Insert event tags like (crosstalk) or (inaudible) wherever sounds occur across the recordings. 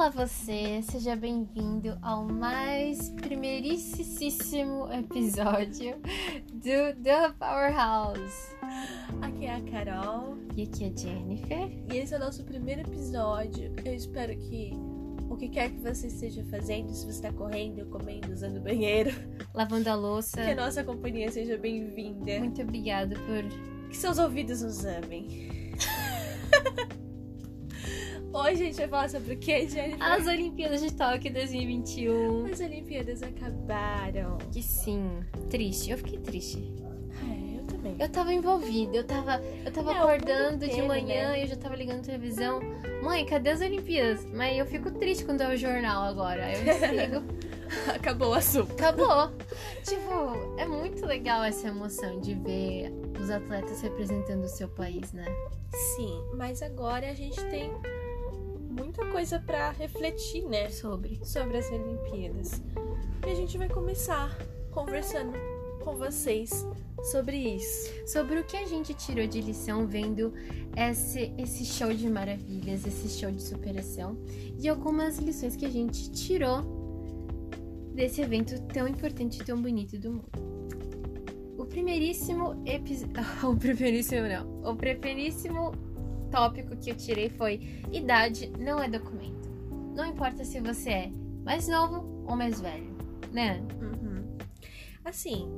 Olá você, seja bem-vindo ao mais primeiríssimo episódio do The Powerhouse. Aqui é a Carol E aqui é a Jennifer. e esse é o nosso primeiro episódio. Eu espero que o que quer que você esteja fazendo, se você está correndo, comendo, usando o banheiro, (laughs) Lavando a louça. que a nossa companhia seja bem-vinda. Muito obrigada por. Que seus ouvidos nos amem. (laughs) Hoje a gente vai falar sobre o que, Jennifer? As Olimpíadas de Tóquio 2021. As Olimpíadas acabaram. Que sim, triste. Eu fiquei triste. É, eu também. Eu tava envolvida, eu tava, eu tava É, acordando de inteiro, manhã né? e eu já tava ligando televisão. Mãe, cadê as Olimpíadas? Mas eu fico triste quando é o jornal agora. Eu desligo. (laughs) Acabou o assunto. Acabou. tipo, é muito legal essa emoção de ver os atletas representando o seu país, né? Sim, mas agora a gente tem muita coisa pra refletir, né? Sobre. sobre as Olimpíadas. E a gente vai começar conversando com vocês sobre isso. Sobre o que a gente tirou de lição vendo esse, esse show de maravilhas, esse show de superação e algumas lições que a gente tirou desse evento tão importante e tão bonito do mundo. O primeiríssimo episódio. (laughs) O primeiríssimo não. O primeiríssimo tópico que eu tirei foi: idade não é documento. Não importa se você é mais novo ou mais velho, né? Assim,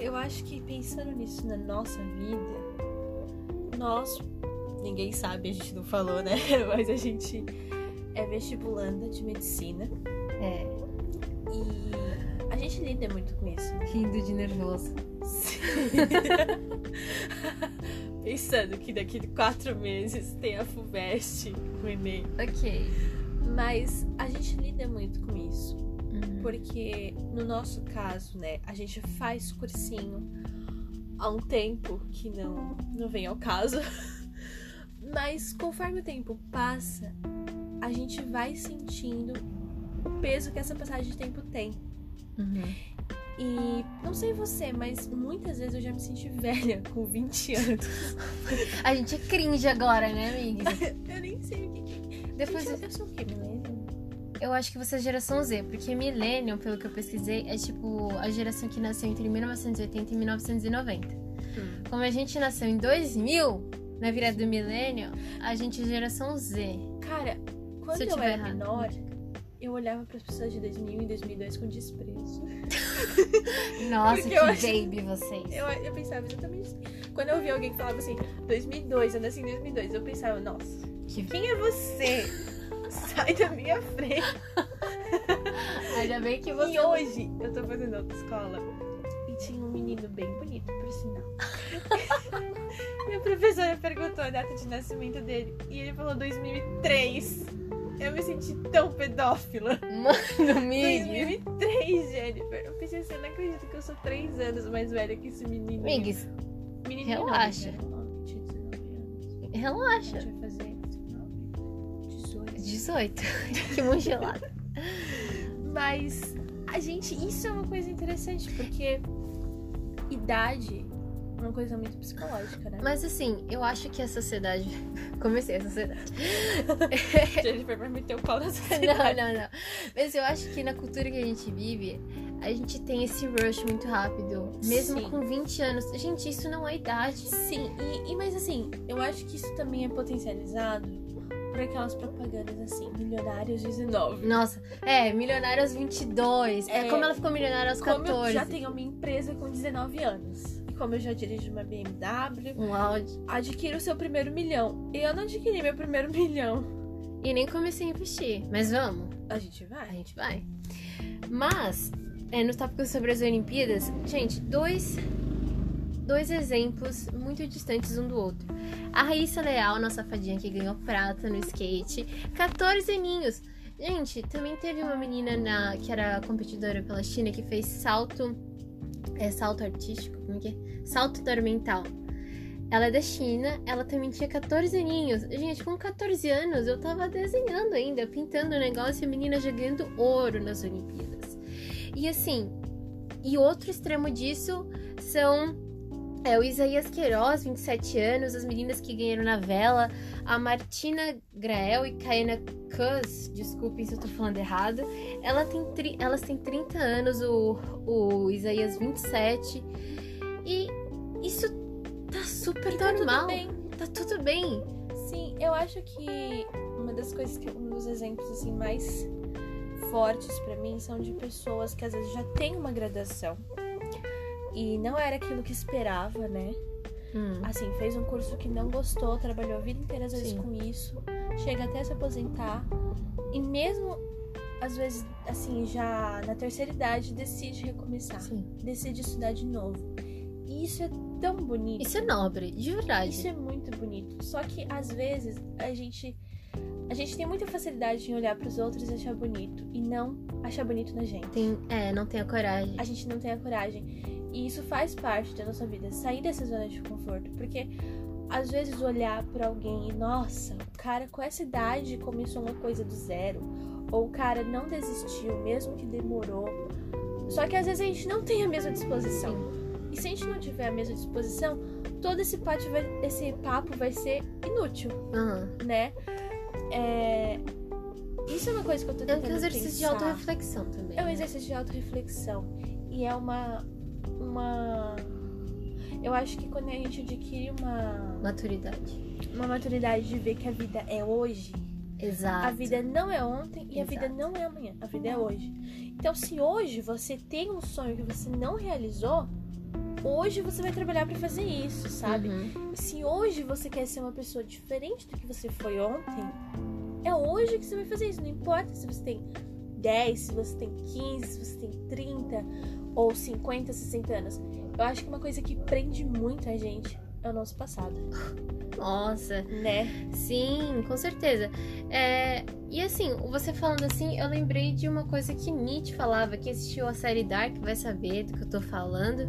eu acho que pensando nisso na nossa vida, nós, ninguém sabe, a gente não falou, né? (laughs) Mas a gente é vestibulanda de medicina É, e a gente lida muito com isso. rindo de nervoso. (laughs) Pensando que daqui a quatro meses tem a FUVEST, o Enem. Ok. Mas a gente lida muito com isso. Uhum. Porque no nosso caso, né, a gente faz cursinho há um tempo que não, não vem ao caso. (laughs) Mas conforme o tempo passa, a gente vai sentindo o peso que essa passagem de tempo tem. Uhum. E não sei você, mas muitas vezes eu já me senti velha (laughs) com 20 anos. (laughs) A gente é cringe agora, né, amiga? (laughs) Eu nem sei o que. que... Depois Gente, eu, eu sou o quê, milênio? eu acho que você é geração Z, porque Millennium, pelo que eu pesquisei, é tipo a geração que nasceu entre 1980 e 1990. Como a gente nasceu em 2000, na virada do milênio, a gente é geração Z. Cara, quando eu eu, era errado. menor, eu olhava para as pessoas de 2000 e 2002 com desprezo. (laughs) Nossa, que acho- baby vocês. Eu, eu pensava exatamente assim. Quando eu ouvia alguém que falava assim, 2002, eu nasci em 2002, eu pensava, nossa, Que... quem é você? Sai da minha frente. (laughs) Ainda bem que você. E hoje eu tô fazendo outra escola e tinha um menino bem bonito, por sinal. (laughs) Minha professora perguntou a data de nascimento dele e ele falou 2003. Eu me senti tão pedófila. Mano, (laughs) Mig. 2003, Jennifer. Eu pensei assim, eu não acredito que eu sou 3 anos mais velha que esse menino. Migs, relaxa. Não, tinha 19 anos. A relaxa. gente vai fazer 19, 18. 18. que mão gelada. (laughs) Mas a gente, isso é uma coisa interessante, porque idade uma coisa muito psicológica, né? Mas assim, eu acho que a sociedade. (laughs) Comecei a sociedade. (laughs) Jennifer vai meter o pau na (laughs) Não, sociedade. não, não. Mas eu acho que na cultura que a gente vive, a gente tem esse rush muito rápido. Mesmo Sim. com 20 anos. Gente, isso não é idade. Sim, e, e- mas assim, eu acho que isso também é potencializado por aquelas propagandas assim, milionários 19. Nossa, é, milionária aos 22. É, É. como ela ficou milionária aos Como 14. eu já tenho uma empresa com 19 anos. Como eu já dirijo uma BMW, Um Audi. adquiro o seu primeiro milhão. E eu não adquiri meu primeiro (laughs) milhão. E nem comecei a investir. Mas vamos, A gente a vai. gente vai. Mas, é, no tópico sobre as Olimpíadas, gente, dois, dois exemplos muito distantes um do outro. A Raíssa Leal, nossa fadinha que ganhou prata no skate, 14 aninhos. Gente, também teve uma menina na, que era competidora pela China que fez salto. É salto artístico? Como é que é? Salto ornamental. Ela é da China, ela também tinha 14 aninhos. Gente, com 14 anos eu tava desenhando ainda, pintando o negócio e a menina já ganhando ouro nas Olimpíadas. E assim, e outro extremo disso são É o Isaías Queiroz, 27 anos, as meninas que ganharam na vela, a Martina Grael e Kaena Cus, desculpem se eu tô falando errado. Ela tem, elas têm 30 anos, o, o Isaías 27. E isso tá super E tá normal. tudo bem. Tá tudo bem. Sim, eu acho que uma das coisas que um dos exemplos assim mais fortes pra mim são de pessoas que às vezes já têm uma graduação e não era aquilo que esperava, né? Hum, Assim, fez um curso que não gostou, trabalhou a vida inteira às vezes Sim. com isso, chega até se aposentar e mesmo às vezes assim, já na terceira idade decide recomeçar, sim. decide estudar de novo. E isso é tão bonito. Isso é nobre, de verdade. Isso é muito bonito. Só que às vezes a gente a gente tem muita facilidade em olhar pros outros e achar bonito e não achar bonito na gente. Tem, é, não tenho coragem. A gente não tem a coragem. E isso faz parte da nossa vida, sair dessa zona de conforto, porque às vezes olhar pra alguém e nossa, o cara com essa idade começou uma coisa do zero, ou o cara não desistiu mesmo que demorou. Só que às vezes a gente não tem a mesma disposição. E se a gente não tiver a mesma disposição, todo esse papo vai, esse papo vai ser inútil, Aham. né? É... Isso é uma coisa que eu tô É tentando um exercício de pensar. autorreflexão também. É um né? exercício de autorreflexão. E é uma. Uma. Eu acho que quando a gente adquire uma, Maturidade. uma maturidade de ver que a vida é hoje, Exato. a vida não é ontem e a Exato. vida não é amanhã, a vida é hoje. Então, se hoje você tem um sonho que você não realizou, hoje você vai trabalhar pra fazer isso, sabe? Uhum. Se hoje você quer ser uma pessoa diferente do que você foi ontem, é hoje que você vai fazer isso. Não importa se você tem 10, se você tem 15, se você tem 30 ou 50, 60 anos. Eu acho que uma coisa que prende muito a gente é o nosso passado, Nossa, né? sim, com certeza. É, e assim, você falando assim, eu lembrei de uma coisa que Nietzsche falava, que assistiu a série Dark, vai saber do que eu tô falando,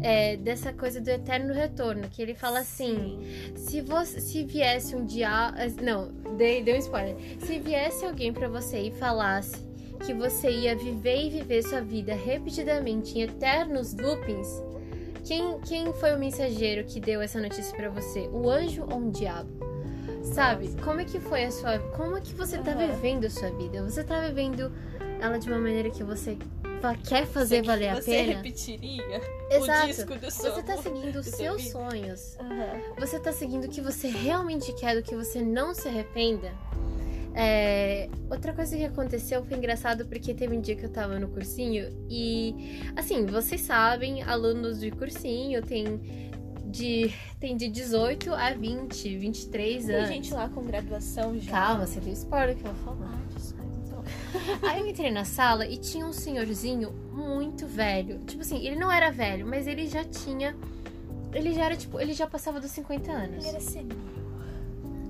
é, dessa coisa do eterno retorno, que ele fala assim, se você se viesse um dia, não, dei, dei um spoiler. Se viesse alguém pra você e falasse que você ia viver e viver sua vida repetidamente em eternos loopings, quem, quem foi o mensageiro que deu essa notícia pra você? O anjo ou um diabo? Sabe? Como é que foi a sua, como é que você tá vivendo a sua vida? Você tá vivendo ela de uma maneira que você quer fazer valer a você pena? repetiria Exato. o disco do. Você tá seguindo os seus vida. sonhos. Aham. Você tá seguindo o que você realmente quer, do que você não se arrependa. É, Outra coisa que aconteceu foi engraçado porque teve um dia que eu tava no cursinho e, assim, vocês sabem, alunos de cursinho tem de, tem de 18 a 20, 23 Tem anos. gente lá com graduação já. Calma, você deu spoiler que eu vou falar. Ah, então. (laughs) Aí eu entrei na sala e tinha um senhorzinho muito velho. Tipo assim, ele não era velho, mas ele já tinha. Ele já era, tipo, ele já passava dos 50 anos. Ele era senil.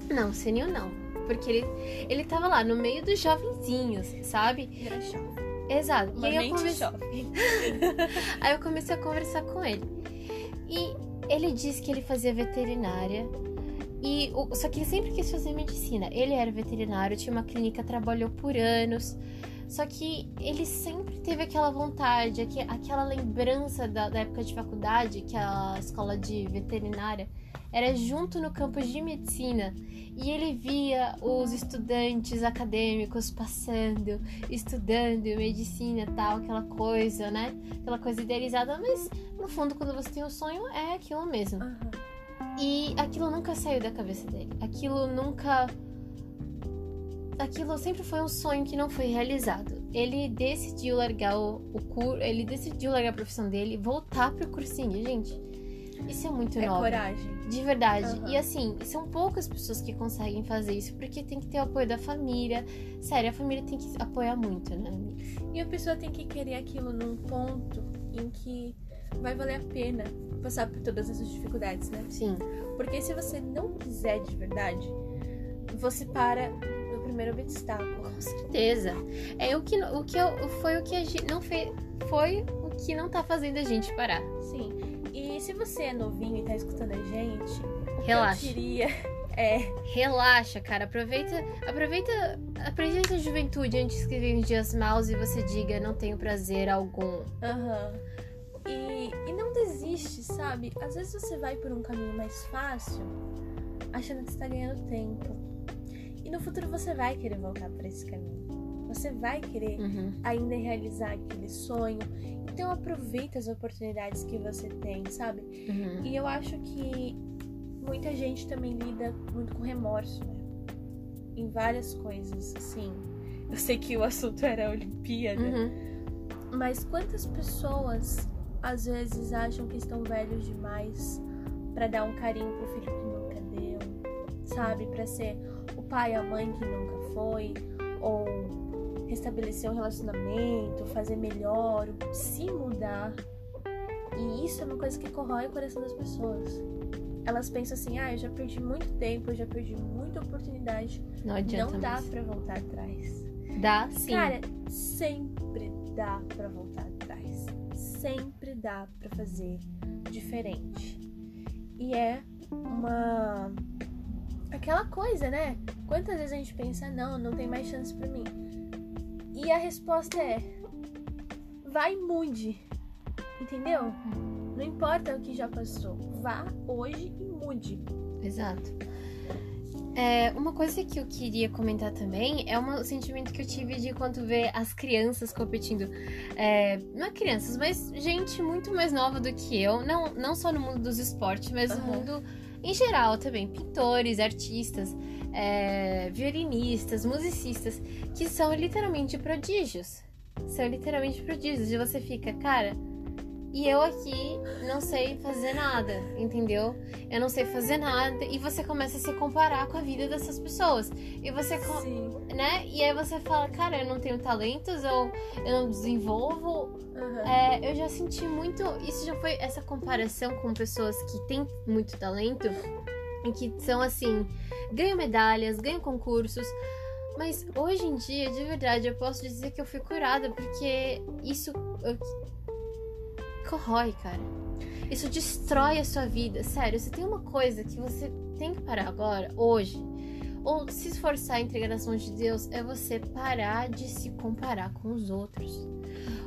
Não, senil não. Porque ele, ele tava lá no meio dos jovenzinhos, sabe? Era jovem. Exato. E aí eu, mente comecei, jovem. (laughs) aí eu comecei a conversar com ele. E ele disse que ele fazia veterinária. E o- só que ele sempre quis fazer medicina. Ele era veterinário, tinha uma clínica, trabalhou por anos. Só que ele sempre teve aquela vontade, aque- aquela lembrança da, da época de faculdade, que a escola de veterinária era junto no campus de medicina. E ele via os estudantes acadêmicos passando, estudando medicina e tal, aquela coisa, né? Aquela coisa idealizada, mas no fundo, quando você tem um sonho, é aquilo mesmo. Aham. E aquilo nunca saiu da cabeça dele. Aquilo nunca. Aquilo sempre foi um sonho que não foi realizado. Ele decidiu largar o, o curso, ele decidiu largar a profissão dele voltar pro cursinho, gente. Isso é muito É nobre. coragem. De verdade. Aham. E assim, são poucas pessoas que conseguem fazer isso, porque tem que ter o apoio da família. Sério, a família tem que apoiar muito, né? E a pessoa tem que querer aquilo num ponto em que vai valer a pena passar por todas essas dificuldades, né? Sim. Porque se você não quiser de verdade, você para primeiro obstáculo. Com certeza. É o que, o que eu, foi o que a gente não fez. Foi o que não tá fazendo a gente parar. Sim. E se você é novinho e tá escutando a gente, Relaxa. eu diria (laughs) é Relaxa, cara. Aproveita, aproveita, aproveita a juventude antes que venham os dias maus e você diga não tenho prazer algum. Aham. E, e não desiste, sabe? Às vezes você vai por um caminho mais fácil, achando que está ganhando tempo. E no futuro você vai querer voltar para esse caminho. Você vai querer Uhum. ainda realizar aquele sonho. Então aproveita as oportunidades que você tem, sabe? Uhum. E eu acho que muita gente também lida muito com remorso, né? Em várias coisas, assim. Eu sei que o assunto era a Olimpíada, Uhum. mas quantas pessoas às vezes acham que estão velhos demais pra dar um carinho pro filho que nunca deu, sabe? Pra ser pai, a mãe que nunca foi, ou restabelecer um relacionamento, fazer melhor, se mudar. E isso é uma coisa que corrói o coração das pessoas. Elas pensam assim: ah, eu já perdi muito tempo, eu já perdi muita oportunidade. Não adianta Não dá pra voltar atrás. Dá sim. Cara, sempre dá pra voltar atrás. Sempre dá pra fazer diferente. E é uma. Aquela coisa, né? Quantas vezes a gente pensa, não, não tem mais chance pra mim. E a resposta é: vai e mude. Entendeu? Não importa o que já passou. Vá hoje e mude. Exato. É, uma coisa que eu queria comentar também é um sentimento que eu tive de quando ver as crianças competindo. É, não é crianças, mas gente muito mais nova do que eu. Não, não só no mundo dos esportes, mas no Aham. mundo em geral também. Pintores, artistas, é, violinistas, musicistas, que são literalmente prodígios. São literalmente prodígios. E você fica, cara. E eu aqui não sei fazer nada, entendeu? Eu não sei fazer nada e você começa a se comparar com a vida dessas pessoas. E você, Sim. Né? E aí você fala, cara, eu não tenho talentos, ou eu não desenvolvo. Aham. É, eu já senti muito. Isso já foi essa comparação com pessoas que têm muito talento e que são assim, ganham medalhas, ganham concursos. Mas hoje em dia, de verdade, eu posso dizer que eu fui curada, porque isso eu- corrói, cara. Isso destrói a sua vida. Sério, se tem uma coisa que você tem que parar agora, hoje, ou se esforçar e entregar nas mãos de Deus, é você parar de se comparar com os outros.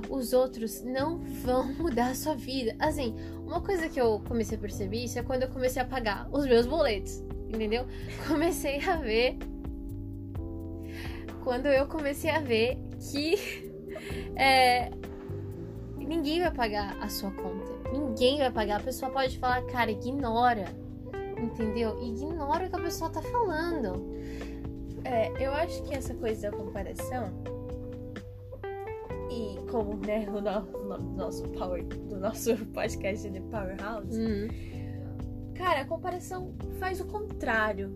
Os outros não vão (laughs) mudar a sua vida. Assim, uma coisa que eu comecei a perceber isso é quando eu comecei a pagar os meus boletos, entendeu? (laughs) Comecei a ver. Quando eu comecei a ver que (laughs) é, ninguém vai pagar a sua conta. Ninguém vai pagar. A pessoa pode falar, cara, ignora. Entendeu? Ignora o que a pessoa tá falando. É, eu acho que essa coisa da comparação e como né, o no- o nome do nosso power, do nosso (laughs) podcast de Powerhouse, Hum, cara, a comparação faz o contrário.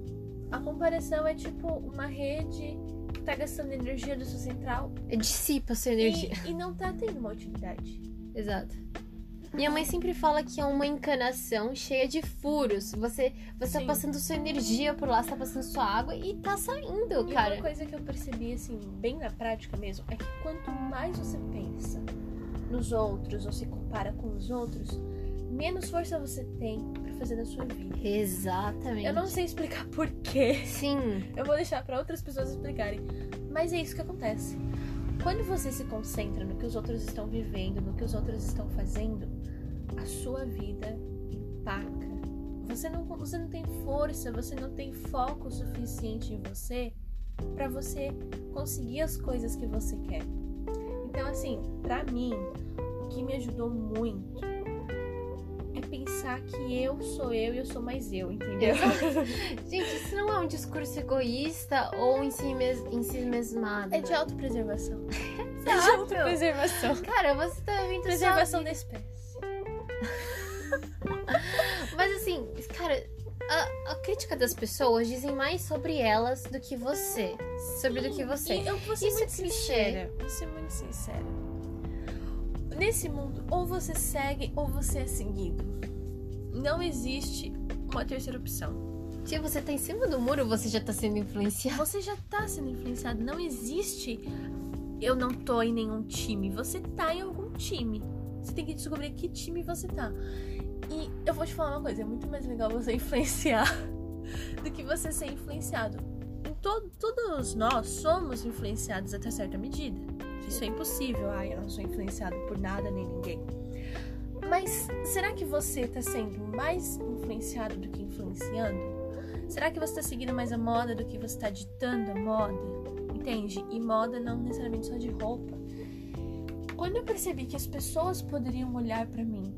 A comparação é tipo uma rede que tá gastando energia do seu central dissipa a sua energia. e, e não tá tendo uma utilidade. (laughs) Exato. Minha mãe sempre fala que é uma encanação cheia de furos. Você, você tá passando sua energia por lá, você tá passando sua água e tá saindo, E cara. uma coisa que eu percebi, assim, bem na prática mesmo, é que quanto mais você pensa nos outros ou se compara com os outros, menos força você tem pra fazer na sua vida. Exatamente. Eu não sei explicar porquê. Sim. Eu vou deixar pra outras pessoas explicarem. Mas é isso que acontece. Quando você se concentra no que os outros estão vivendo, no que os outros estão fazendo, a sua vida empaca. Você não, você não tem força, você não tem foco suficiente em você pra você conseguir as coisas que você quer. Então, assim, pra mim, o que me ajudou muito é pensar que eu sou eu e eu sou mais eu, entendeu? (laughs) Gente, isso não é um discurso egoísta ou em si, mes em si mesmado. É de autopreservação. (laughs) É de autopreservação. Cara, você tá vivendo sua Preservação da espécie. Cara, a, a crítica das pessoas dizem mais sobre elas do que você. Sobre do que você. E eu vou ser Isso é muito clichê. sincera. Vou ser muito sincera. Nesse mundo, ou você segue ou você é seguido. Não existe uma terceira opção. Se você tá em cima do muro, você já tá sendo influenciado. Você já tá sendo influenciado. Não existe eu não tô em nenhum time. Você tá em algum time. Você tem que descobrir que time você tá. E eu vou te falar uma coisa, é muito mais legal você (laughs) influenciar do que você ser influenciado. Em to- todos nós somos influenciados até certa medida. Isso é impossível. Ai, eu não sou influenciado por nada nem ninguém. Mas será que você tá sendo mais influenciado do que influenciando? Será que você tá seguindo mais a moda do que você tá ditando a moda? Entende? E moda não necessariamente só de roupa. Quando eu percebi que as pessoas poderiam olhar para mim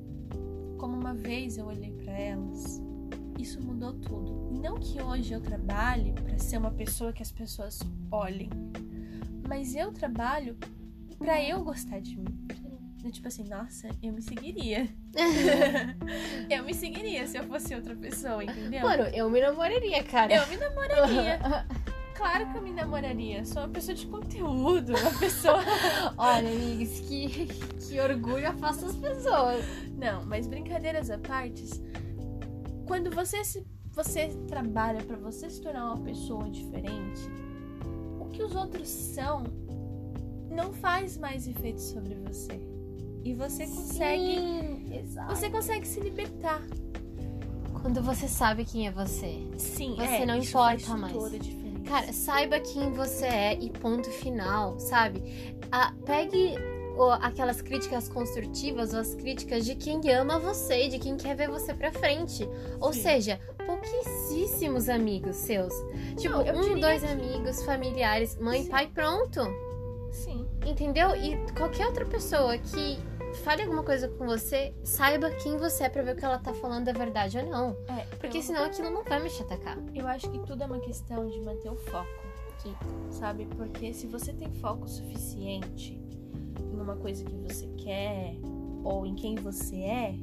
como uma vez eu olhei para elas, isso mudou tudo. Não que hoje eu trabalhe para ser uma pessoa que as pessoas olhem, mas eu trabalho para eu gostar de mim. Tipo assim, nossa, eu me seguiria. (laughs) eu me seguiria se eu fosse outra pessoa, entendeu? Mano, eu me namoraria, cara. Eu me namoraria. (laughs) Claro que eu me namoraria. Sou uma pessoa de conteúdo, uma pessoa. (laughs) Olha, amigos, que, que orgulho afasta as pessoas. Não, mas brincadeiras à parte, quando você se você trabalha para você se tornar uma pessoa diferente, o que os outros são não faz mais efeito sobre você. E você consegue Sim, você consegue se libertar. Quando você sabe quem é você. Sim, Você é, não importa mais. Cara, saiba quem você é e ponto final, sabe? Ah, pegue aquelas críticas construtivas ou as críticas de quem ama você, de quem quer ver você pra frente. Ou Sim. seja, pouquíssimos amigos seus. Tipo, Não, um, dois que- amigos, familiares, mãe, Sim. pai, pronto. Sim. Entendeu? E qualquer outra pessoa que fale alguma coisa com você, saiba quem você é pra ver o que ela tá falando é verdade ou não. É, Porque eu- senão aquilo não vai me te atacar. Eu acho que tudo é uma questão de manter o foco, Sim. sabe? Porque se você tem foco suficiente em uma coisa que você quer ou em quem você é,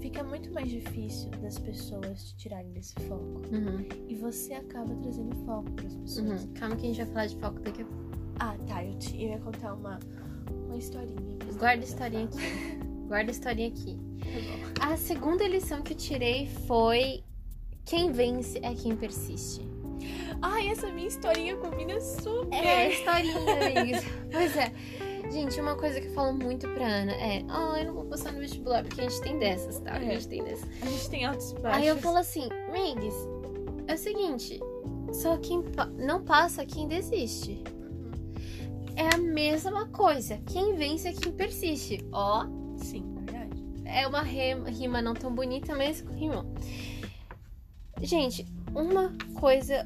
fica muito mais difícil das pessoas te tirarem desse foco. Uhum, E você acaba trazendo foco para as pessoas. uhum. Calma que a gente vai falar de foco daqui a pouco. Ah, tá. Eu, te, eu ia contar uma, uma historinha. Guarda a historinha aqui. Guarda a historinha aqui. Tá. A segunda lição que eu tirei foi: quem vence é quem persiste. Ai, essa minha historinha combina super. É, historinha, amigos. Pois é. Gente, uma coisa que eu falo muito pra Ana é: Ah, eu não vou passar no vestibular porque a gente tem dessas, tá? A É. gente tem dessas. A gente tem altos baixos. Aí eu falo assim: Migs, é o seguinte, só quem pa- não passa, quem desiste. Mesma coisa. Quem vence é quem persiste. Ó, Sim, verdade. é uma rima não tão bonita, mas rimou. Gente, uma coisa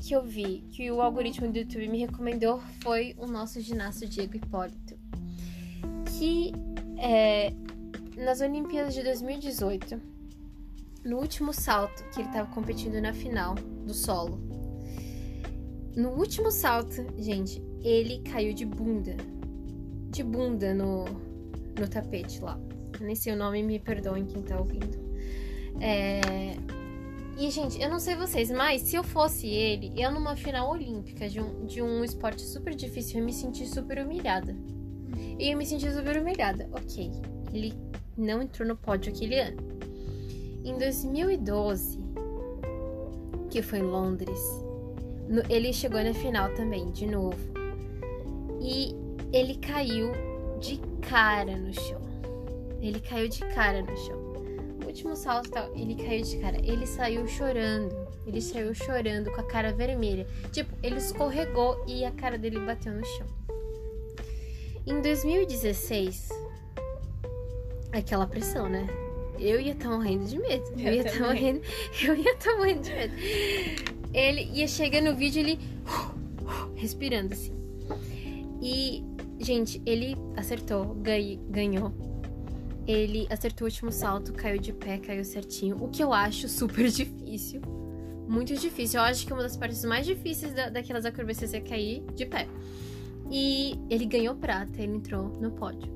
que eu vi que o algoritmo do YouTube me recomendou foi o nosso ginasta Diego Hipólito. Que é, nas Olimpíadas de 2018, no último salto, que ele estava competindo na final do solo. No último salto, gente, ele caiu de bunda. De bunda no, no tapete lá. Eu nem sei o nome, me perdoem quem tá ouvindo. É... E, gente, eu não sei vocês, mas se eu fosse ele, eu numa final olímpica de um, de um esporte super difícil, eu me sentir super humilhada. Eu ia me sentir super humilhada. Ok, ele não entrou no pódio aquele ano. Em 2012, que foi em Londres, ele chegou na final também, de novo. E ele caiu de cara no chão. Ele caiu de cara no chão. O último salto, tal, ele caiu de cara. Ele saiu chorando. Ele saiu chorando com a cara vermelha. Tipo, ele escorregou e a cara dele bateu no chão. Em 2016, aquela pressão, né? Eu ia estar morrendo de medo. Eu, Eu ia estar também. morrendo. Eu ia estar morrendo de medo. Ele ia chegar no vídeo, ele respirando assim. E, gente, ele acertou, ganhou. Ele acertou o último salto, caiu de pé, caiu certinho. O que eu acho super (laughs) difícil. Muito difícil. Eu acho que uma das partes mais difíceis da, daquelas acrobacias é cair de pé. E ele ganhou prata, ele entrou no pódio.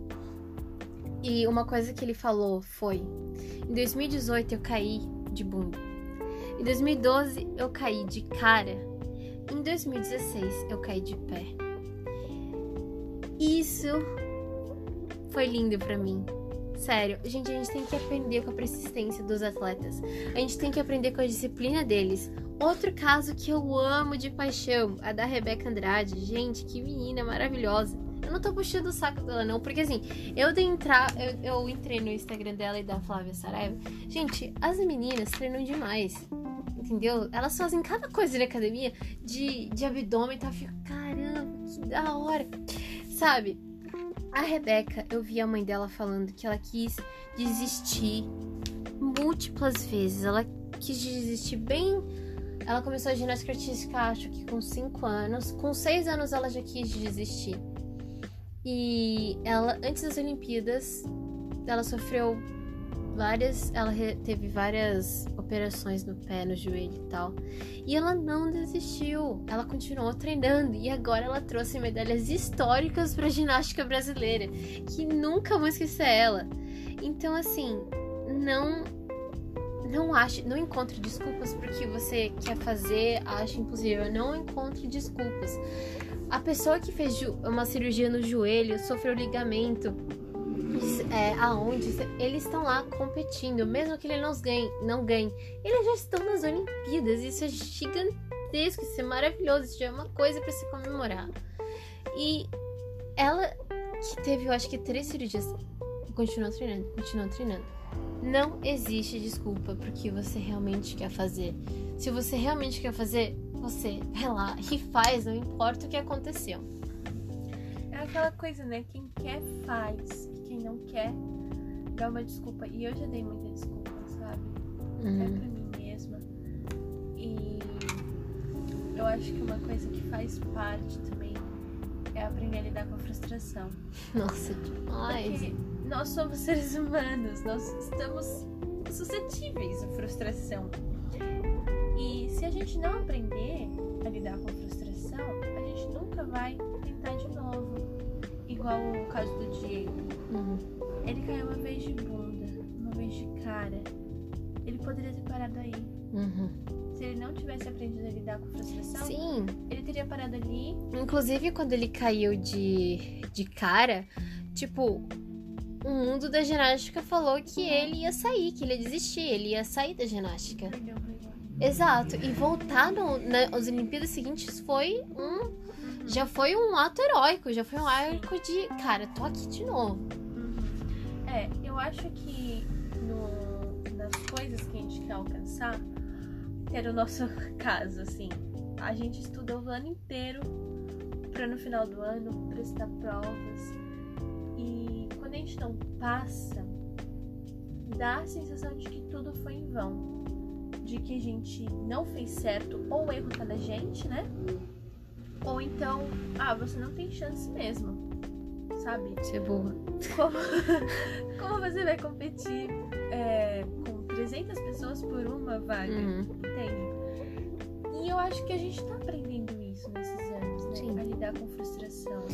E uma coisa que ele falou foi: em 2018 eu caí de bunda. Em 2012 eu caí de cara. Em 2016 eu caí de pé. Isso foi lindo pra mim. Sério, gente, a gente tem que aprender com a persistência dos atletas. A gente tem que aprender com a disciplina deles. Outro caso que eu amo de paixão, a da Rebeca Andrade. Gente, que menina maravilhosa. Eu não tô puxando o saco dela, não, porque assim, eu dei entrar, eu, eu entrei no Instagram dela e da Flávia Saraiva. Gente, as meninas treinam demais. Entendeu? Elas fazem cada coisa na academia de, de abdômen. Eu fico, caramba, que da hora. Sabe? A Rebeca, eu vi a mãe dela falando que ela quis desistir múltiplas vezes. Ela quis desistir bem. Ela começou a ginástica artística, acho que com 5 anos. Com 6 anos ela já quis desistir. E ela, antes das Olimpíadas, ela sofreu várias. Ela teve várias operações no pé, no joelho e tal. E ela não desistiu. Ela continuou treinando. E agora ela trouxe medalhas históricas para ginástica brasileira. Que nunca vou esquecer ela. Então, assim, não. Não ache, não encontre desculpas porque você quer fazer, acha impossível. Não encontre desculpas. A pessoa que fez uma cirurgia no joelho sofreu ligamento é, aonde eles estão lá competindo, mesmo que ele não ganhe, não ganhe, eles já estão nas Olimpíadas. Isso é gigantesco, isso é maravilhoso, isso já é uma coisa para se comemorar. E ela que teve, eu acho que três cirurgias, continuou treinando, continuou treinando. Não existe desculpa porque você realmente quer fazer. Se você realmente quer fazer, você vai lá e faz, não importa o que aconteceu. É aquela coisa, né? Quem quer faz quem não quer dá uma desculpa. E eu já dei muita desculpa, sabe? Uhum. Até pra mim mesma. E eu acho que uma coisa que faz parte também é aprender a lidar com a frustração. Nossa, demais. Porque nós somos seres humanos, nós estamos suscetíveis à frustração. E se a gente não aprender a lidar com a Uhum. Ele caiu uma vez de bunda, uma vez de cara. Ele poderia ter parado aí. Uhum. Se ele não tivesse aprendido a lidar com frustração, Sim. ele teria parado ali. Inclusive, quando ele caiu de, de cara, tipo, o mundo da ginástica falou que ele ia sair, que ele ia desistir, ele ia sair da ginástica. Exato. E voltar no, nas Olimpíadas seguintes foi um já foi um ato heróico, já foi um arco de, cara, tô aqui de novo. Uhum. É, eu acho que no, nas coisas que a gente quer alcançar, era o nosso (laughs) caso, assim, a gente estudou o ano inteiro para no final do ano prestar provas. E quando a gente não passa, dá a sensação de que tudo foi em vão. De que a gente não fez certo, ou o erro tá na gente, né? Ou então, ah, você não tem chance mesmo. Sabe? Você é burra. Como, (laughs) como você vai competir é, com 300 pessoas por uma vaga? Uhum. Entende? E eu acho que a gente tá aprendendo isso nesses anos, né? Sim. A lidar com frustração.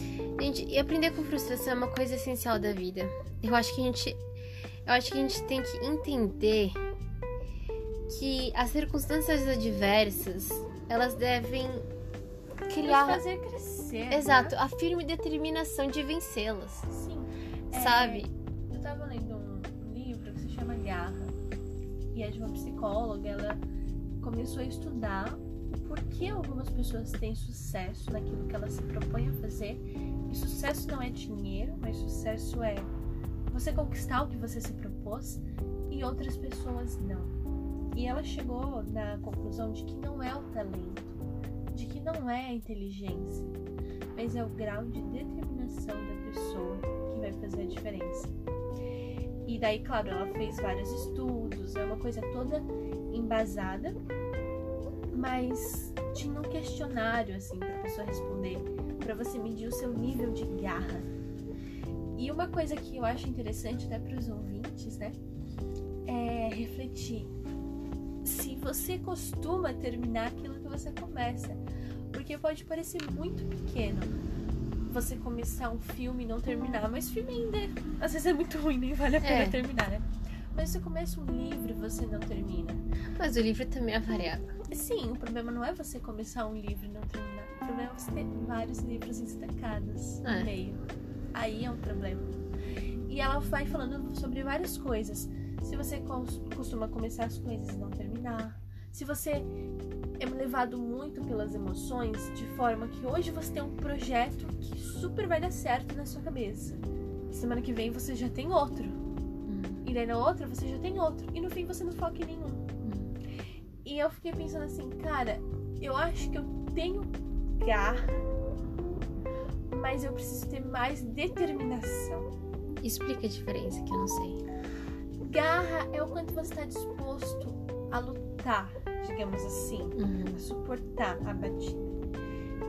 Gente, e aprender com frustração é uma coisa essencial da vida. Eu acho que a gente. Eu acho que a gente tem que entender que as circunstâncias adversas elas devem criar. Fazer crescer. Né? Exato, né? a firme determinação de vencê-las. Sim. Sabe? É, eu tava lendo um livro que se chama Garra. E é de uma psicóloga. Ela começou a estudar por que algumas pessoas têm sucesso naquilo que elas se propõem a fazer. E sucesso não é dinheiro, mas sucesso é você conquistar o que você se propôs e outras pessoas não. E ela chegou na conclusão de que não é o talento, não é a inteligência, mas é o grau de determinação da pessoa que vai fazer a diferença. E daí, claro, ela fez vários estudos, é uma coisa toda embasada, mas tinha um questionário assim para a pessoa responder, para você medir o seu nível de garra. E uma coisa que eu acho interessante até para os ouvintes, né, é refletir se você costuma terminar aquilo que você começa. Porque pode parecer muito pequeno você começar um filme e não terminar, mas filme ainda às vezes é muito ruim, nem vale a pena é. terminar, né? Mas você começa um livro e você não termina. Mas o livro também é variável. Sim, o problema não é você começar um livro e não terminar. O problema é você ter vários livros estancados é. no meio. Aí é um problema. E ela vai falando sobre várias coisas. Se você costuma começar as coisas e não terminar. Se você é levado muito pelas emoções, de forma que hoje você tem um projeto que super vai dar certo na sua cabeça. Semana que vem você já tem outro. Hum. E daí na outra você já tem outro. E no fim você não foca em nenhum. Hum. E eu fiquei pensando assim, cara, eu acho que eu tenho garra, mas eu preciso ter mais determinação. Explica a diferença que eu não sei. Garra é o quanto você está disposto a lutar, digamos assim, Uhum. a suportar a batida.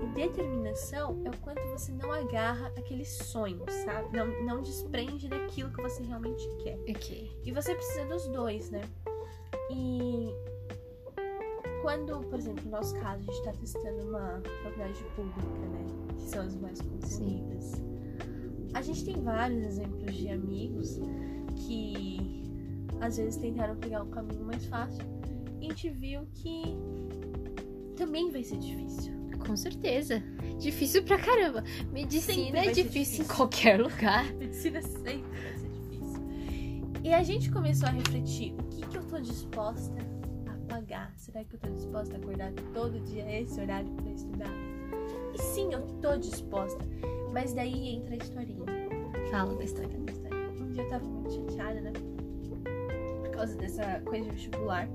E determinação é o quanto você não agarra aquele sonho, sabe? Não, não desprende daquilo que você realmente quer. Ok. E você precisa dos dois, né? E quando, por exemplo, no nosso caso, a gente está testando uma faculdade pública, né? Que são as mais concorridas. A gente tem vários exemplos de amigos que às vezes tentaram pegar um caminho mais fácil gente viu que também vai ser difícil. Com certeza. Difícil pra caramba. Medicina é ser difícil, em difícil. qualquer lugar. (laughs) Medicina sempre vai ser difícil. E a gente começou a refletir: o que, que eu tô disposta a pagar? Será que eu tô disposta a acordar todo dia a esse horário pra estudar? E sim, eu tô disposta. Mas daí entra a historinha. Fala da história. Entra a historinha. Um dia eu tava muito chateada, né? Por causa dessa coisa de vestibular.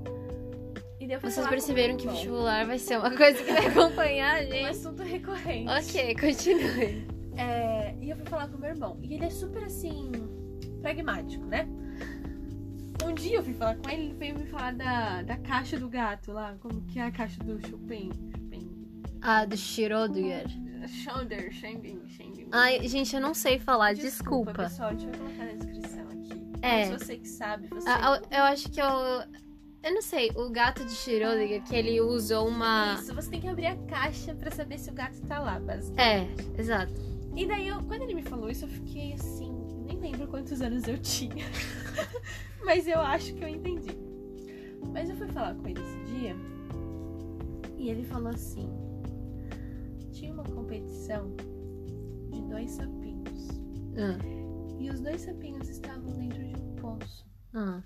Fui Vocês falar com perceberam que vestibular vai ser uma coisa que vai acompanhar a (laughs) Um gente? assunto recorrente. Ok, continue. É, e eu fui falar com meu irmão. E ele é super assim, pragmático, né? Um dia eu fui falar com ele, ele veio me falar da, da caixa do gato lá, como que é a caixa do Chopin. Ah, do Schrödinger. Shoulder, Schengen, Schengen. Ai, gente, eu não sei falar, desculpa. pessoal, deixa eu colocar na descrição aqui. É. Mas você que sabe, você. Ah, eu, eu acho que eu. Eu não sei, o gato de Schrödinger, que ele usou uma. Isso, você tem que abrir a caixa pra saber se o gato tá lá, basicamente. É, exato. E daí, eu, quando ele me falou isso, eu fiquei assim, eu nem lembro quantos anos eu tinha. (laughs) Mas eu acho que eu entendi. Mas eu fui falar com ele esse dia e ele falou assim: tinha uma competição de dois sapinhos. Ah, E os dois sapinhos estavam dentro de um poço. ah,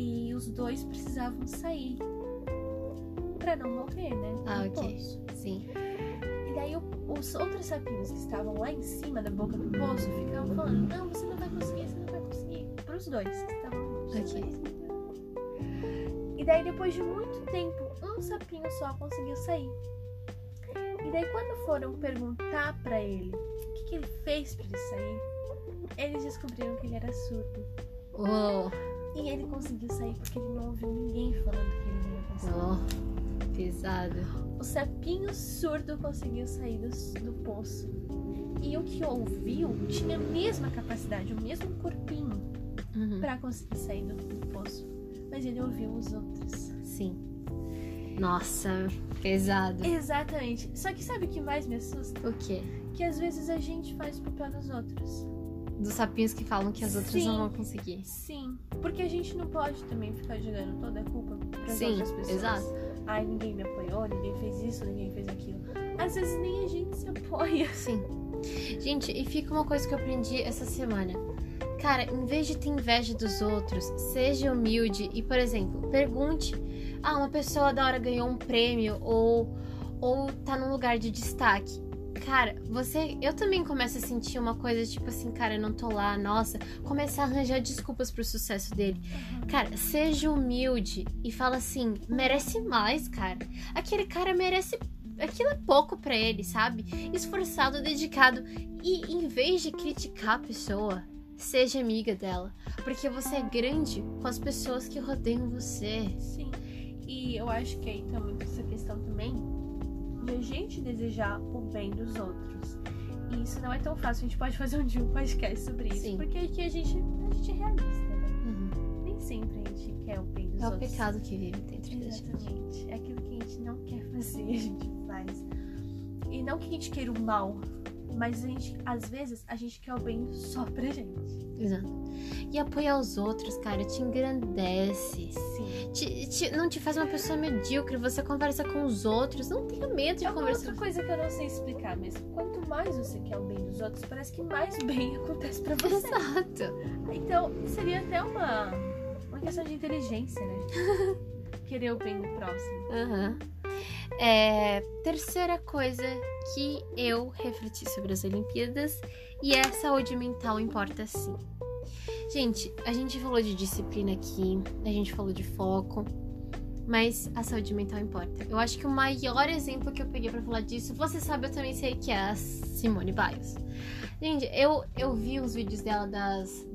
E os dois precisavam sair pra não morrer, né? Ah, ok. poço. sim. E daí o- os outros sapinhos que estavam lá em cima da boca do poço ficavam falando: Não, você não vai conseguir, você não vai conseguir. Pros dois que estavam os Ok. dois. E daí depois de muito tempo, um sapinho só conseguiu sair. E daí quando foram perguntar pra ele o que, que ele fez pra ele sair, eles descobriram que ele era surdo. Uou, E ele conseguiu sair porque ele não ouviu ninguém falando que ele não ia conseguir. uou, pesado. O sapinho surdo conseguiu sair do, do poço. E o que ouviu tinha a mesma capacidade, o mesmo corpinho Uhum, pra conseguir sair do, do poço. Mas ele ouviu os outros. Sim. Nossa, pesado. Exatamente. Só que sabe o que mais me assusta? O quê? Que às vezes a gente faz o papel dos outros. Dos sapinhos que falam que as outras Sim. não vão conseguir. Sim. Porque a gente não pode também ficar jogando toda a culpa pras Sim, outras pessoas. exato. Ai, ninguém me apoiou, ninguém fez isso, ninguém fez aquilo. Às vezes nem a gente se apoia. Sim. Gente, e fica uma coisa que eu aprendi essa semana. Cara, em vez de ter inveja dos outros, seja humilde e, por exemplo, pergunte: ah, uma pessoa da hora ganhou um prêmio ou, ou tá num lugar de destaque. Cara, você. Eu também começo a sentir uma coisa tipo assim, cara, eu não tô lá, nossa. Começar a arranjar desculpas pro sucesso dele. Cara, seja humilde e fala assim: merece mais, cara. Aquele cara merece. Aquilo é pouco pra ele, sabe? Esforçado, dedicado. E em vez de criticar a pessoa, seja amiga dela. Porque você é grande com as pessoas que rodeiam você. Sim. E eu acho que aí também gente desejar o bem dos outros. E isso não é tão fácil. A gente pode fazer um dia um podcast sobre isso. Sim. Porque aqui a gente, a gente é realista, né? Uhum. Nem sempre a gente quer o bem dos É o outros. pecado que vive dentro da gente. Exatamente. É aquilo que a gente não quer fazer, a gente faz. E não que a gente queira o mal, mas a gente, às vezes, a gente quer o bem só pra gente. Exato. E apoiar os outros, cara, te engrandece. Sim. Te- te- não te faz uma pessoa medíocre. Você conversa com os outros. Não tenha medo de É uma conversar. outra coisa que eu não sei explicar, mas quanto mais você quer o bem dos outros, parece que mais (laughs) bem acontece pra você. Exato. Então, seria até uma, uma questão de inteligência, né? (laughs) Querer o bem do próximo. Aham. É, terceira coisa que eu refleti sobre as Olimpíadas e é saúde mental importa sim. Gente, a gente falou de disciplina aqui, a gente falou de foco, mas a saúde mental importa. Eu acho que o maior exemplo que eu peguei para falar disso, você sabe, eu também sei que é a Simone Biles. Gente, eu, eu vi os vídeos dela das,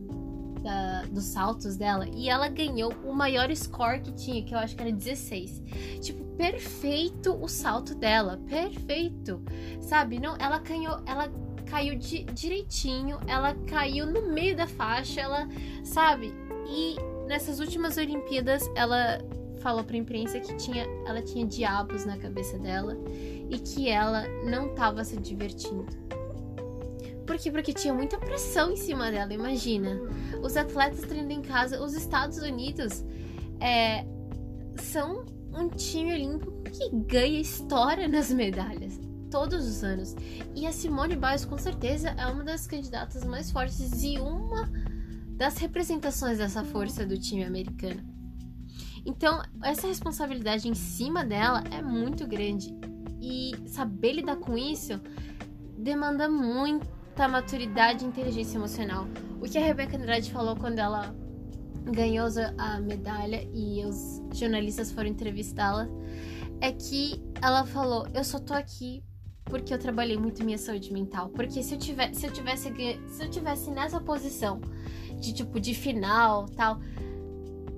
da, dos saltos dela e ela ganhou o maior score que tinha, que eu acho que era 16. Tipo, perfeito o salto dela, perfeito. Sabe? Não, ela ganhou, ela caiu di, direitinho, ela caiu no meio da faixa, ela, sabe? E nessas últimas Olimpíadas, ela falou pra imprensa que tinha, ela tinha diabos na cabeça dela e que ela não estava se divertindo. Por quê? Porque tinha muita pressão em cima dela, imagina. Os atletas treinando em casa, os Estados Unidos é, são um time olímpico que ganha história nas medalhas todos os anos. E a Simone Biles, com certeza, é uma das candidatas mais fortes e uma das representações dessa força do time americano. Então, essa responsabilidade em cima dela é muito grande. E saber lidar com isso demanda muita maturidade e inteligência emocional. O que a Rebeca Andrade falou quando ela ganhou a medalha e os jornalistas foram entrevistá-la é que ela falou: Eu só tô aqui porque eu trabalhei muito minha saúde mental. Porque se eu tivesse, se eu tivesse, se eu tivesse nessa posição de tipo de final, tal,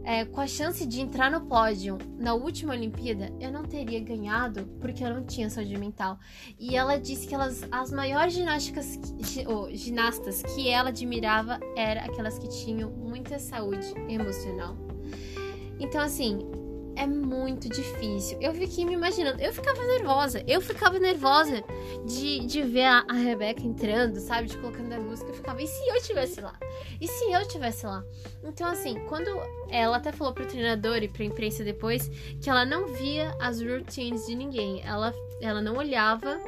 é, com a chance de entrar no pódio na última Olimpíada, eu não teria ganhado porque eu não tinha saúde mental. E ela disse que elas, as maiores ginásticas, ou, ginastas que ela admirava eram aquelas que tinham muita saúde emocional. Então, assim, é muito difícil. Eu fiquei me imaginando, eu ficava nervosa, eu ficava nervosa de, de ver a, a Rebeca entrando, sabe, de colocando a música, eu ficava, e se eu estivesse lá? E se eu estivesse lá? Então, assim, quando ela até falou pro treinador e pra imprensa depois que ela não via as routines de ninguém, ela, ela não olhava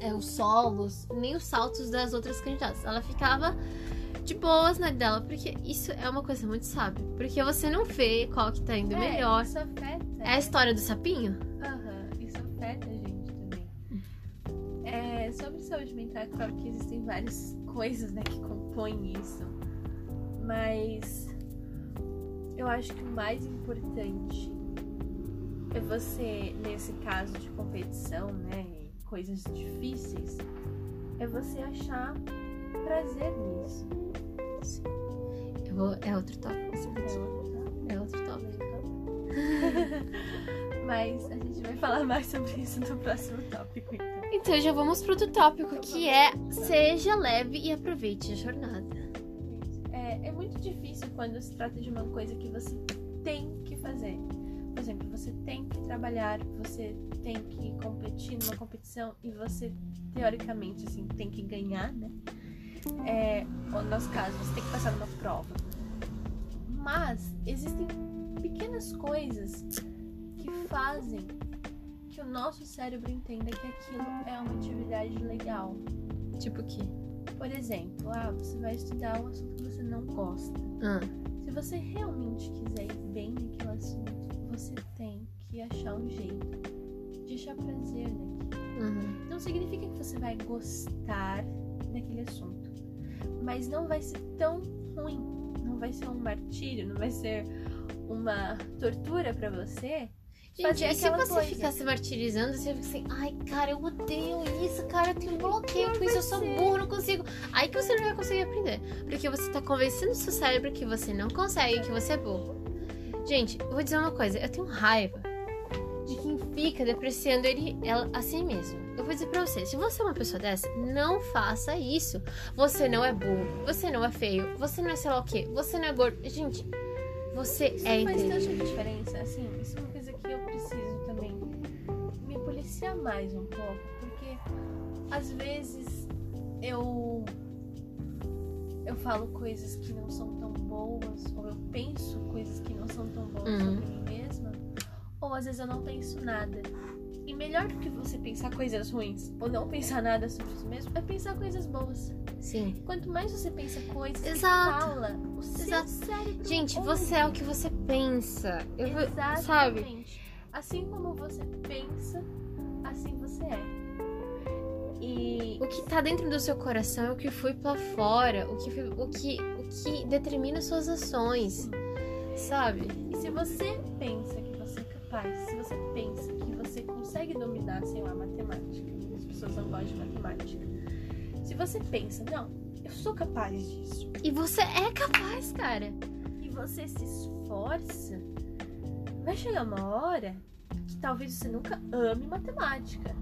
é, os solos, nem os saltos das outras candidatas, ela ficava de boas na dela, porque isso é uma coisa muito sábia. Porque você não vê qual que tá indo é, melhor. Isso afeta. É a história do sapinho? Aham, uhum, isso afeta a gente também. É, sobre saúde mental, é claro que existem várias (laughs) coisas né, que compõem isso. Mas eu acho que o mais importante é você, nesse caso de competição, né? Coisas difíceis, é você achar prazer nisso. Eu vou, é outro tópico. É outro tópico. (laughs) Mas a gente vai falar mais sobre isso no próximo tópico, então. Então já vamos pro outro tópico, que é seja leve e aproveite a jornada. É, é muito difícil quando se trata de uma coisa que você tem que fazer. Por exemplo, você tem que trabalhar, você tem que competir numa competição e você, teoricamente, assim, tem que ganhar, né? É, no nosso caso, você tem que passar numa prova. Mas existem pequenas coisas que fazem que o nosso cérebro entenda que aquilo é uma atividade legal. Tipo o quê? Por exemplo, ah, você vai estudar um assunto que você não gosta. Ah. Se você realmente quiser ir bem naquele assunto, você tem que achar um jeito de achar prazer naquilo. Uhum. Não significa que você vai gostar daquele assunto mas não vai ser tão ruim, não vai ser um martírio, não vai ser uma tortura para você. Gente, e se você coisa. ficar se martirizando, você fica assim, ai, cara, eu odeio isso, cara, eu tenho um bloqueio com isso, eu sou burro, não consigo. Aí que você não vai conseguir aprender. Porque você tá convencendo o seu cérebro que você não consegue, que você é burro. Gente, eu vou dizer uma coisa, eu tenho raiva de quem fica depreciando ele ela, a si mesmo. Eu vou dizer pra você, se você é uma pessoa dessa, não faça isso. Você não é burro, você não é feio, você não é sei lá o quê, você não é gordo. Gente, você isso é faz tanta diferença, assim, isso é uma coisa que eu preciso também me policiar mais um pouco, porque às vezes eu eu falo coisas que não são tão boas, ou eu penso coisas que não são tão boas uhum. sobre mim mesma, ou às vezes eu não penso nada. E melhor do que você pensar coisas ruins ou não pensar nada sobre isso mesmo, é pensar coisas boas. Sim. Quanto mais você pensa coisas Exato. fala, o seu Exato. cérebro Gente, ouve. você é o que você pensa. Eu, Exatamente. sabe? Assim como você pensa, assim você é. E o que tá dentro do seu coração é o que foi para fora, o que, o que, o que determina suas ações, sabe? E se você pensa se você pensa que você consegue dominar, sei lá, matemática, as pessoas não gostam de matemática. Se você pensa, não, eu sou capaz disso. E você é capaz, cara. E você se esforça, vai chegar uma hora que talvez você nunca ame matemática.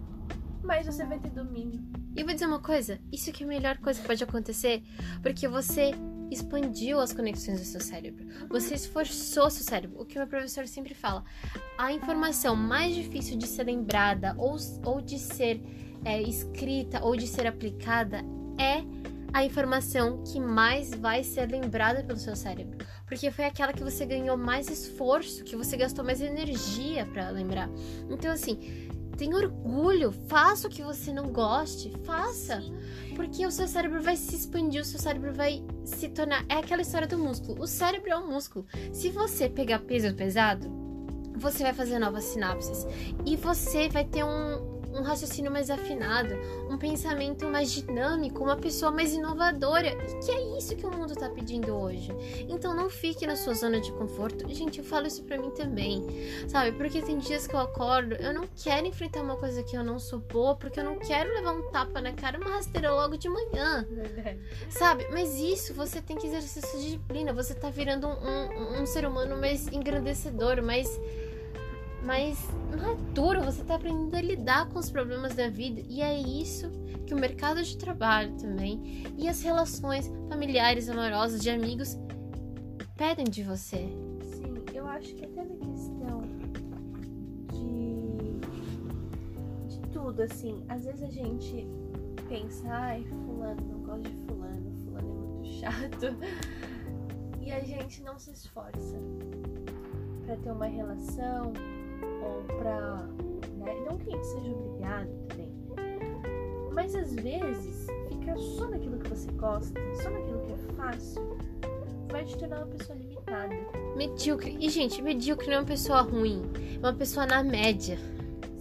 Mas você vai ter domínio. E eu vou dizer uma coisa: isso que é a melhor coisa que pode acontecer, porque você expandiu as conexões do seu cérebro. Você esforçou seu cérebro. O que meu professor sempre fala: a informação mais difícil de ser lembrada ou, ou de ser é, escrita ou de ser aplicada é a informação que mais vai ser lembrada pelo seu cérebro, porque foi aquela que você ganhou mais esforço, que você gastou mais energia para lembrar. Então assim, tem orgulho, faça o que você não goste, faça. Sim. Porque o seu cérebro vai se expandir, o seu cérebro vai se tornar. É aquela história do músculo. O cérebro é um músculo. Se você pegar peso pesado, você vai fazer novas sinapses. E você vai ter um, um raciocínio mais afinado, um pensamento mais dinâmico, uma pessoa mais inovadora. E que é isso que o mundo tá pedindo hoje. Então não fique na sua zona de conforto. Gente, eu falo isso pra mim também, sabe? Porque tem dias que eu acordo, eu não quero enfrentar uma coisa que eu não sou boa, porque eu não quero levar um tapa na cara, uma rasteira logo de manhã. Verdade. Sabe? Mas isso você tem que exercer sua disciplina. Você tá virando um, um, um ser humano mais engrandecedor, mais mais maduro, você está aprendendo a lidar com os problemas da vida e é isso que o mercado de trabalho também e as relações familiares, amorosas, de amigos pedem de você. Sim, eu acho que até na questão de, de tudo, assim, às vezes a gente pensa, ai, fulano, não gosto de fulano, fulano é muito chato. E a gente não se esforça para ter uma relação, ou pra. Né? Não que a gente seja obrigado também. Mas às vezes, ficar só naquilo que você gosta, só naquilo que é fácil, vai te tornar uma pessoa limitada. Medíocre. E, gente, medíocre não é uma pessoa ruim, é uma pessoa na média.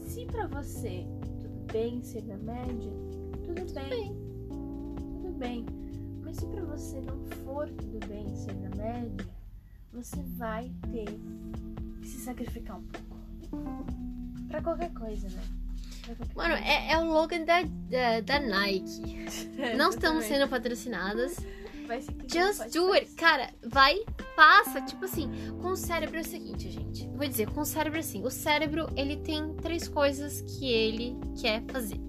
Se pra você tudo bem ser na média, tudo, tudo bem. bem. Tudo bem. Mas se pra você não for tudo bem ser na média, você vai ter que se sacrificar um pouco. Pra qualquer coisa, né? Qualquer Mano, coisa. É, é, o logo da, da, da Nike. É, (laughs) Não estamos sendo patrocinadas. Just do it. Cara, vai, passa. Tipo assim, com o cérebro é o seguinte, gente. Vou dizer, com o cérebro assim. O cérebro, ele tem três coisas que ele quer fazer.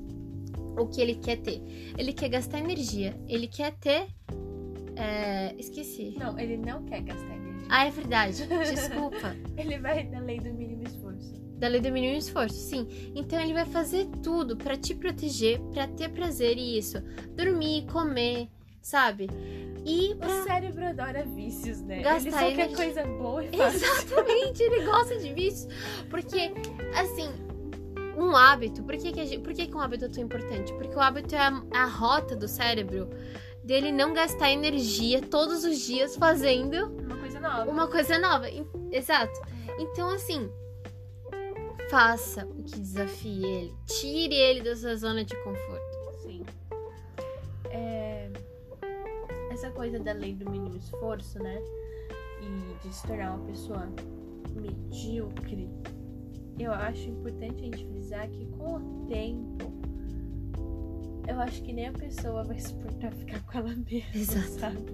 O que ele quer ter. Ele quer gastar energia. Ele quer ter... É, esqueci. Não, ele não quer gastar energia. Ah, é verdade. (laughs) Desculpa. ele vai na lei do mínimo esforço da lei do mínimo esforço, sim. Então ele vai fazer tudo para te proteger, para ter prazer e isso, dormir, comer, sabe? E pra... o cérebro adora vícios, né? Gastar ele só quer coisa boa e (laughs) fácil. Exatamente, ele gosta de vícios, porque assim, um hábito, por que que, gente, por que que um hábito é tão importante? Porque o hábito é a, a rota do cérebro dele não gastar energia todos os dias fazendo uma coisa nova. Uma coisa nova. Exato. Então, assim, faça o que desafie ele. Tire ele da sua zona de conforto. Sim. É... Essa coisa da lei do mínimo esforço, né? E de se tornar uma pessoa medíocre. Eu acho importante a gente frisar que com o tempo, eu acho que nem a pessoa vai suportar ficar com ela mesma. (laughs) Exato. Sabe?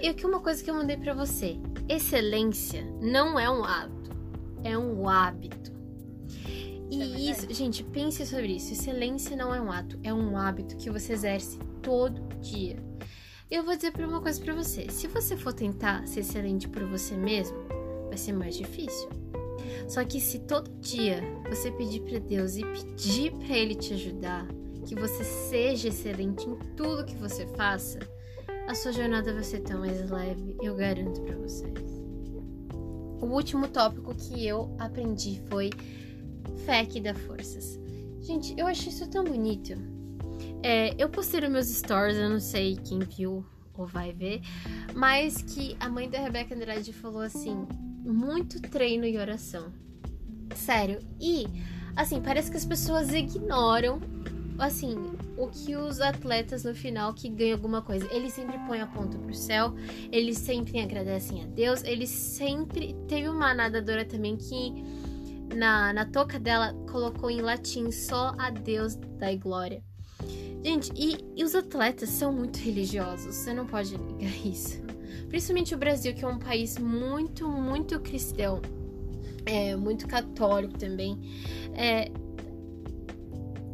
E aqui uma coisa que eu mandei para você: excelência não é um hábito, é um hábito. E é isso, gente, pense sobre isso. Excelência não é um ato, é um hábito que você exerce todo dia. Eu vou dizer uma coisa para você: se você for tentar ser excelente por você mesmo, vai ser mais difícil. Só que se todo dia você pedir para Deus e pedir para Ele te ajudar, que você seja excelente em tudo que você faça, a sua jornada vai ser tão mais leve, eu garanto para vocês. O último tópico que eu aprendi foi fé que dá forças. Gente, eu achei isso tão bonito. É, eu postei nos meus stories, eu não sei quem viu ou vai ver, mas que a mãe da Rebeca Andrade falou assim: muito treino e oração. Sério. E, assim, parece que as pessoas ignoram, assim, o que os atletas no final que ganham alguma coisa. Eles sempre põem a ponta pro céu, eles sempre agradecem a Deus, eles sempre. Teve uma nadadora também que na, na touca dela, colocou em latim só a Deus da glória. Gente, e, e os atletas são muito religiosos, você não pode negar (laughs) isso. Principalmente o Brasil, que é um país muito, muito cristão, é, muito católico também. É,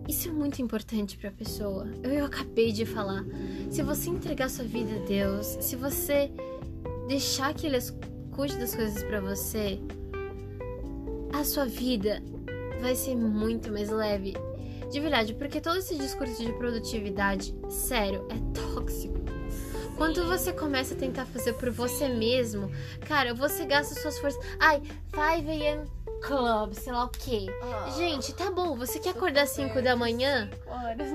isso é muito importante para a pessoa. Eu, eu acabei de falar. Se você entregar sua vida a Deus, se você deixar que Ele cuide das coisas para você, a sua vida vai ser muito mais leve. De verdade, porque todo esse discurso de produtividade, sério, é tóxico. Quando você começa a tentar fazer por você mesmo, cara, você gasta suas forças. Ai, 5 a.m. Club, sei lá o quê. Ah, Gente, tá bom, você quer acordar 5 da manhã?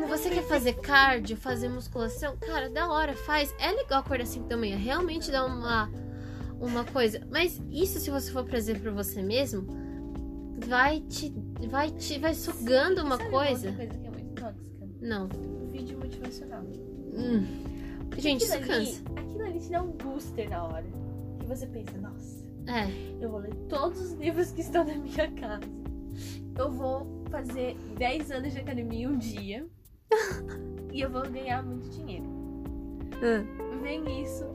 Você quer fazer cardio, fazer musculação? Cara, da hora, faz. É legal acordar 5 da manhã, realmente dá uma, uma coisa. Mas isso, se você for fazer por você mesmo, vai te. Vai te. Vai sugando uma coisa. coisa que é muito tóxica. Não. Vídeo motivacional. Hum. Gente, isso ali, cansa. Aquilo ali te dá um booster na hora. Que você pensa, nossa, É. eu vou ler todos os livros que estão na minha casa. Eu vou fazer 10 anos de academia um dia. (laughs) e eu vou ganhar muito dinheiro. Vem isso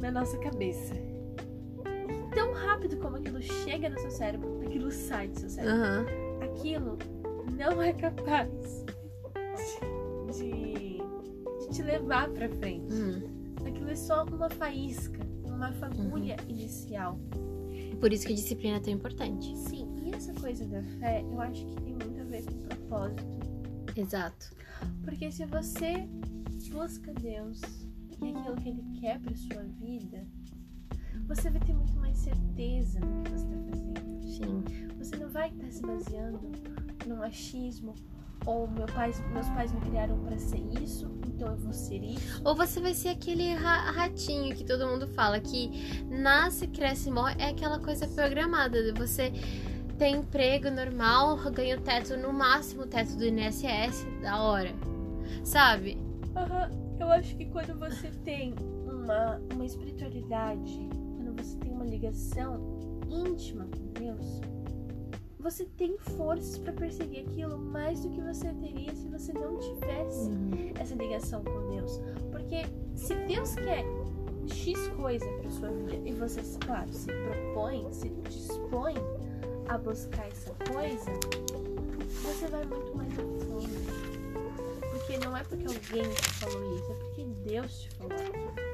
na nossa cabeça. Tão rápido como aquilo chega no seu cérebro, aquilo sai do seu cérebro. Aham. Aquilo não é capaz de, de te levar pra frente. Hum. Aquilo é só uma faísca, uma fagulha inicial. Por isso que a disciplina é tão importante. Sim, e essa coisa da fé, eu acho que tem muito a ver com propósito. Exato. Porque se você busca Deus e aquilo que Ele quer pra sua vida, você vai ter muito mais certeza do que você está fazendo. Sim. Você não vai estar se baseando num achismo ou meu pai, meus pais me criaram para ser isso, então eu vou ser isso. Ou você vai ser aquele ra- ratinho que todo mundo fala, que nasce, cresce e morre. É aquela coisa programada. de Você tem emprego normal, ganha o teto, no máximo o teto do INSS, da hora. Sabe? Aham, Eu acho que quando você tem uma, uma espiritualidade, ligação íntima com Deus, você tem forças para perseguir aquilo mais do que você teria se você não tivesse essa ligação com Deus. Porque se Deus quer X coisa para sua vida e você, claro, se propõe, se dispõe a buscar essa coisa, você vai muito mais a fundo. Porque não é porque alguém te falou isso, é porque Deus te falou aquilo.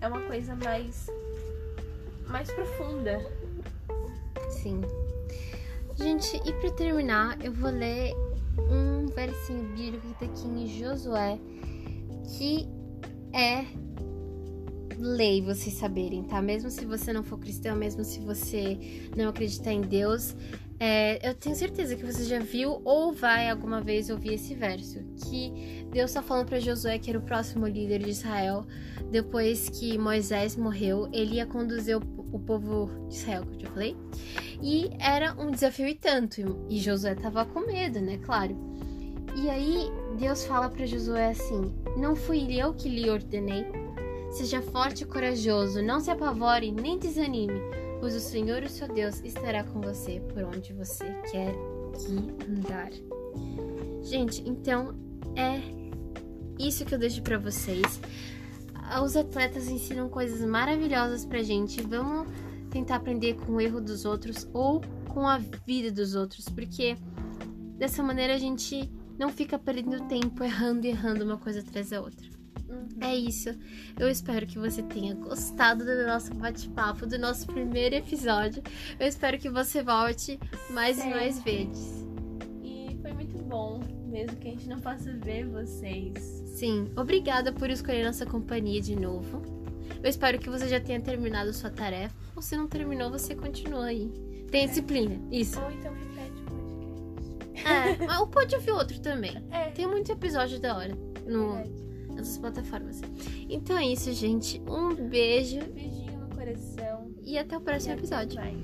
É uma coisa mais mais profunda. Sim. Gente, e pra terminar, eu vou ler um versinho bíblico que tá aqui em Josué, que é lei vocês saberem, tá? Mesmo se você não for cristão, mesmo se você não acreditar em Deus, é, eu tenho certeza que você já viu ou vai alguma vez ouvir esse verso, que Deus tá falando para Josué que era o próximo líder de Israel, depois que Moisés morreu, ele ia conduzir o, povo de Israel, que eu já falei, e era um desafio e tanto, e Josué tava com medo, né, claro. E aí Deus fala para Josué assim: Não fui eu que lhe ordenei. Seja forte e corajoso, não se apavore nem desanime, pois o Senhor, o seu Deus, estará com você por onde você quer que andar. Gente, então é isso que eu deixo para vocês. Os atletas ensinam coisas maravilhosas pra gente. Vamos tentar aprender com o erro dos outros ou com a vida dos outros, porque dessa maneira a gente não fica perdendo tempo errando e errando uma coisa atrás da outra. É isso. Eu espero que você tenha gostado do nosso bate-papo, do nosso primeiro episódio. Eu espero que você volte mais e É. mais vezes. E foi muito bom, mesmo que a gente não possa ver vocês. Sim, obrigada por escolher nossa companhia de novo. Eu espero que você já tenha terminado sua tarefa. Ou se não terminou, você continua aí. Tenha disciplina. Isso. Ou então repete o podcast. É, mas ou pode ouvir outro também. É, Tem muito episódio da hora no, verdade as plataformas. Então é isso, gente. Um beijo. Um beijinho no coração. E até o próximo até episódio. Mais.